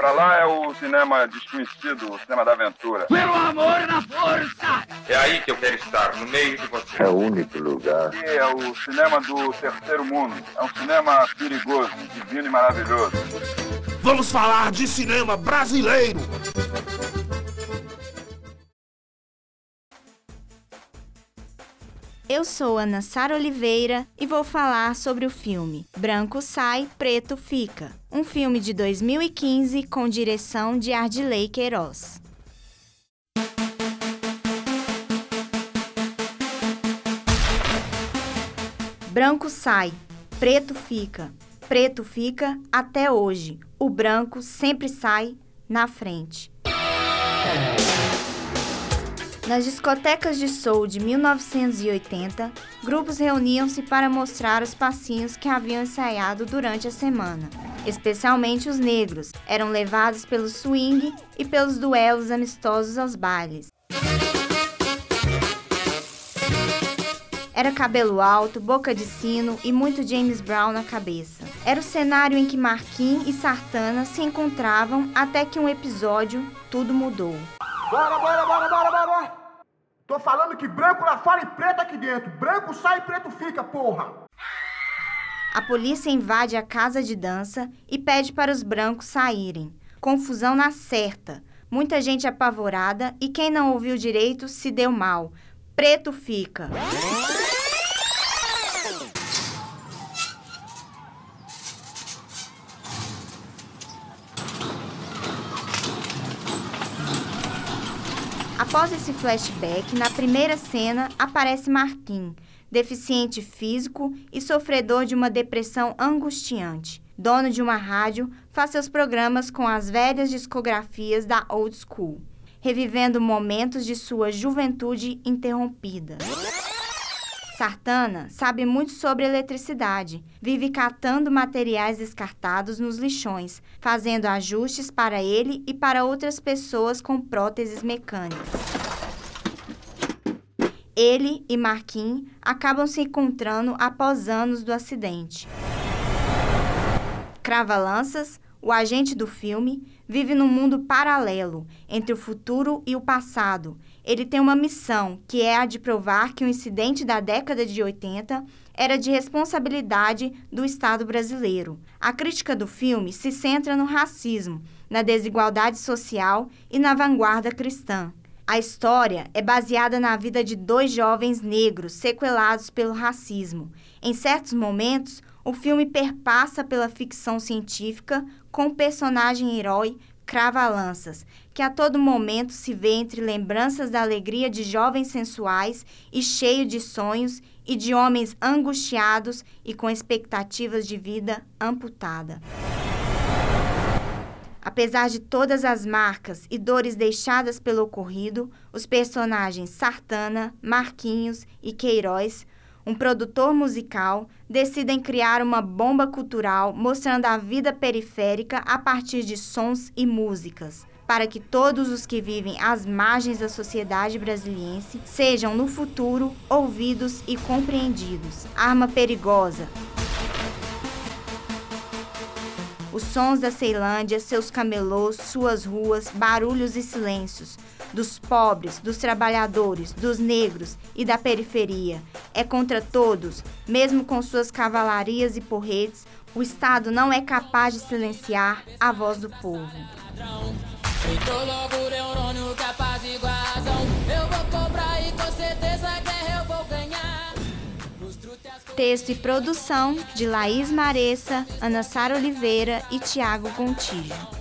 Pra lá é o cinema desconhecido, o cinema da aventura. Pelo amor na força! É aí que eu quero estar, no meio de você. É o único lugar. Aqui é o cinema do terceiro mundo. É um cinema perigoso, divino e maravilhoso. Vamos falar de cinema brasileiro. Eu sou Ana Sara Oliveira e vou falar sobre o filme Branco Sai, Preto Fica, um filme de 2015 com direção de Ardilei Queiroz. Branco sai, preto fica, preto fica até hoje. O branco sempre sai na frente. Nas discotecas de soul de 1980, grupos reuniam-se para mostrar os passinhos que haviam ensaiado durante a semana. Especialmente os negros, eram levados pelo swing e pelos duelos amistosos aos bailes. Era cabelo alto, boca de sino e muito James Brown na cabeça. Era o cenário em que Marquinhos e Sartana se encontravam até que um episódio tudo mudou. Bora, bora, bora, bora, bora! Tô falando que branco lá fora e preto aqui dentro. Branco sai e preto fica, porra! A polícia invade a casa de dança e pede para os brancos saírem. Confusão na certa. Muita gente apavorada e quem não ouviu direito se deu mal. Preto fica. Após esse flashback, na primeira cena aparece Marquinhos, deficiente físico e sofredor de uma depressão angustiante. Dono de uma rádio, faz seus programas com as velhas discografias da old school, revivendo momentos de sua juventude interrompida. Sartana sabe muito sobre eletricidade. Vive catando materiais descartados nos lixões, fazendo ajustes para ele e para outras pessoas com próteses mecânicas. Ele e Marquinhos acabam se encontrando após anos do acidente. Crava-lanças, o agente do filme, vive num mundo paralelo entre o futuro e o passado. Ele tem uma missão, que é a de provar que o incidente da década de 80 era de responsabilidade do Estado brasileiro. A crítica do filme se centra no racismo, na desigualdade social e na vanguarda cristã. A história é baseada na vida de dois jovens negros sequelados pelo racismo. Em certos momentos, o filme perpassa pela ficção científica com o personagem herói Crava-Lanças, que a todo momento se vê entre lembranças da alegria de jovens sensuais e cheio de sonhos e de homens angustiados e com expectativas de vida amputada. Apesar de todas as marcas e dores deixadas pelo ocorrido, os personagens Sartana, Marquinhos e Queiroz um produtor musical, decidem criar uma bomba cultural mostrando a vida periférica a partir de sons e músicas, para que todos os que vivem às margens da sociedade brasiliense sejam no futuro ouvidos e compreendidos. Arma perigosa, os sons da Ceilândia, seus camelôs, suas ruas, barulhos e silêncios, dos pobres, dos trabalhadores, dos negros e da periferia. É contra todos, mesmo com suas cavalarias e porretes, o Estado não é capaz de silenciar a voz do povo. Texto e produção de Laís Mareça, Ana Sara Oliveira e Tiago Gontijo.